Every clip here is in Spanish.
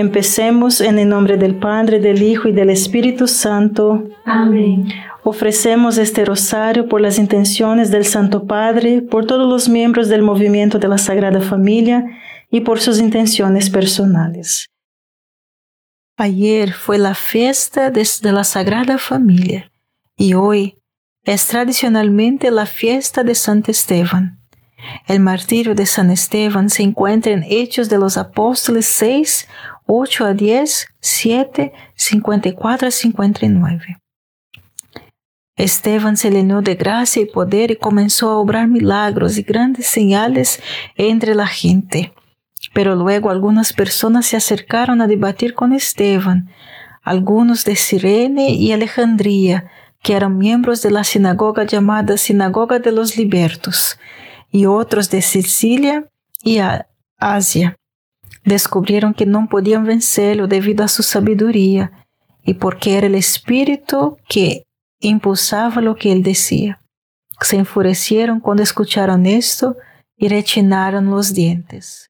Empecemos en el nombre del Padre, del Hijo y del Espíritu Santo. Amén. Ofrecemos este rosario por las intenciones del Santo Padre, por todos los miembros del movimiento de la Sagrada Familia y por sus intenciones personales. Ayer fue la fiesta de, la Sagrada Familia y hoy es tradicionalmente la fiesta de San Esteban. El martirio de San Esteban se encuentra en Hechos de los Apóstoles 6, 8 a 10, 7, 54 a 59. Esteban se llenó de gracia y poder y comenzó a obrar milagros y grandes señales entre la gente. Pero luego algunas personas se acercaron a debatir con Esteban, algunos de Sirene y Alejandría, que eran miembros de la sinagoga llamada Sinagoga de los Libertos, y otros de Sicilia y Asia. Descubrieron que no podían vencerlo debido a su sabiduría y porque era el Espíritu que impulsaba lo que él decía. Se enfurecieron cuando escucharon esto y rechinaron los dientes.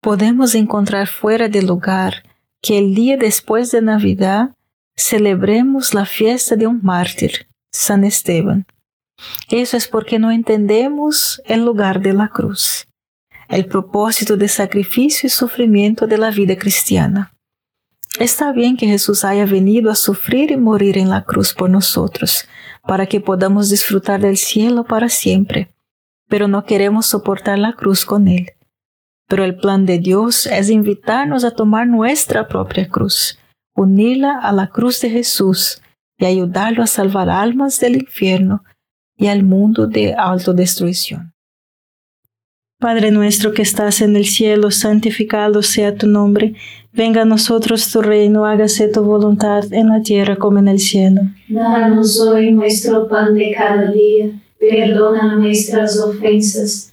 Podemos encontrar fuera de lugar que el día después de Navidad celebremos la fiesta de un mártir, San Esteban. Eso es porque no entendemos el lugar de la cruz, el propósito de sacrificio y sufrimiento de la vida cristiana. Está bien que Jesús haya venido a sufrir y morir en la cruz por nosotros, para que podamos disfrutar del cielo para siempre, pero no queremos soportar la cruz con Él. Pero el plan de Dios es invitarnos a tomar nuestra propia cruz, unirla a la cruz de Jesús y ayudarlo a salvar almas del infierno y al mundo de autodestrucción. Padre nuestro que estás en el cielo, santificado sea tu nombre, venga a nosotros tu reino, hágase tu voluntad en la tierra como en el cielo. Danos hoy nuestro pan de cada día, perdona nuestras ofensas,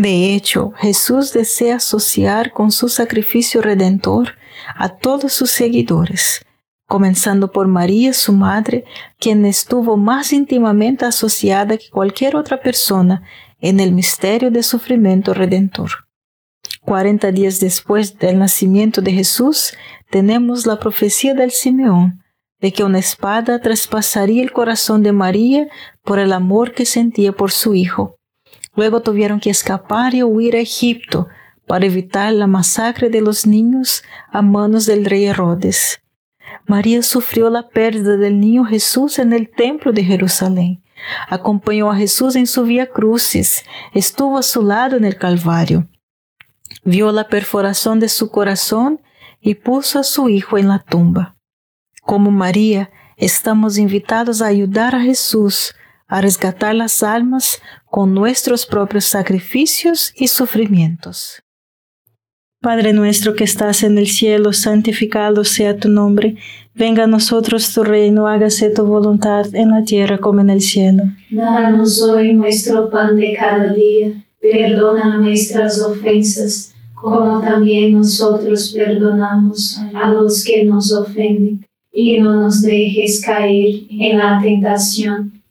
De hecho, Jesús desea asociar con su sacrificio redentor a todos sus seguidores, comenzando por María, su madre, quien estuvo más íntimamente asociada que cualquier otra persona en el misterio de sufrimiento redentor. Cuarenta días después del nacimiento de Jesús, tenemos la profecía del Simeón de que una espada traspasaría el corazón de María por el amor que sentía por su hijo. Luego tuvieron que escapar y huir a Egipto para evitar la masacre de los niños a manos del rey Herodes. María sufrió la pérdida del niño Jesús en el templo de Jerusalén. Acompañó a Jesús en su vía crucis, estuvo a su lado en el Calvario. Vio la perforación de su corazón y puso a su hijo en la tumba. Como María, estamos invitados a ayudar a Jesús a resgatar las almas con nuestros propios sacrificios y sufrimientos. Padre nuestro que estás en el cielo, santificado sea tu nombre. Venga a nosotros tu reino, hágase tu voluntad en la tierra como en el cielo. Danos hoy nuestro pan de cada día. Perdona nuestras ofensas, como también nosotros perdonamos a los que nos ofenden. Y no nos dejes caer en la tentación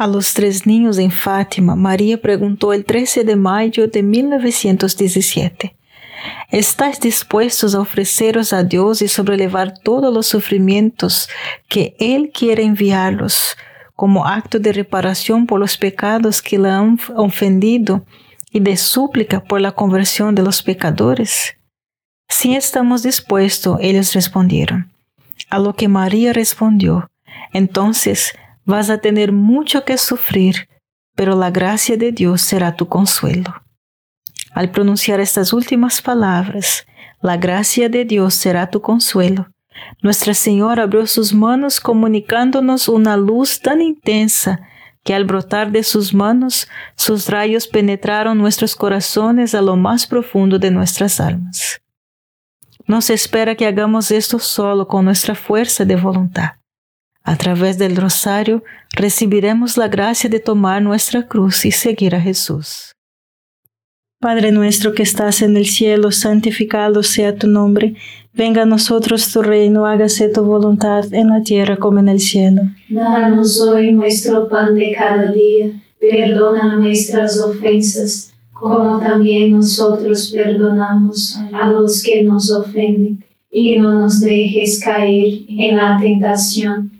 A los tres niños en Fátima, María preguntó el 13 de mayo de 1917. ¿Estáis dispuestos a ofreceros a Dios y sobrelevar todos los sufrimientos que Él quiere enviarlos como acto de reparación por los pecados que le han ofendido y de súplica por la conversión de los pecadores? Si estamos dispuestos, ellos respondieron. A lo que María respondió, entonces vas a tener mucho que sufrir, pero la gracia de Dios será tu consuelo. Al pronunciar estas últimas palabras, la gracia de Dios será tu consuelo. Nuestra Señora abrió sus manos comunicándonos una luz tan intensa que al brotar de sus manos, sus rayos penetraron nuestros corazones a lo más profundo de nuestras almas. No se espera que hagamos esto solo con nuestra fuerza de voluntad. A través del rosario recibiremos la gracia de tomar nuestra cruz y seguir a Jesús. Padre nuestro que estás en el cielo, santificado sea tu nombre. Venga a nosotros tu reino, hágase tu voluntad en la tierra como en el cielo. Danos hoy nuestro pan de cada día. Perdona nuestras ofensas, como también nosotros perdonamos a los que nos ofenden. Y no nos dejes caer en la tentación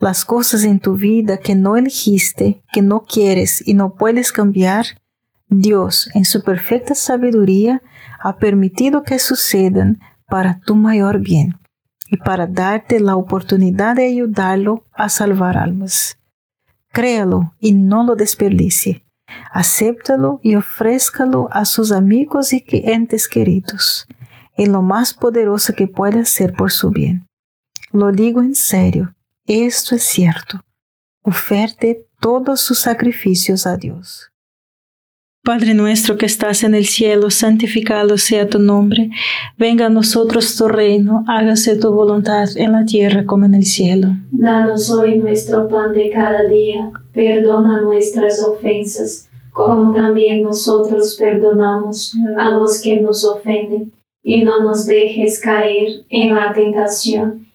Las cosas en tu vida que no elegiste, que no quieres y no puedes cambiar, Dios, en su perfecta sabiduría, ha permitido que sucedan para tu mayor bien y para darte la oportunidad de ayudarlo a salvar almas. Créalo y no lo desperdicie. Acéptalo y ofrézcalo a sus amigos y entes queridos. en lo más poderoso que puede hacer por su bien. Lo digo en serio, esto es cierto. Oferte todos sus sacrificios a Dios. Padre nuestro que estás en el cielo, santificado sea tu nombre. Venga a nosotros tu reino, hágase tu voluntad en la tierra como en el cielo. Danos hoy nuestro pan de cada día, perdona nuestras ofensas, como también nosotros perdonamos a los que nos ofenden, y no nos dejes caer en la tentación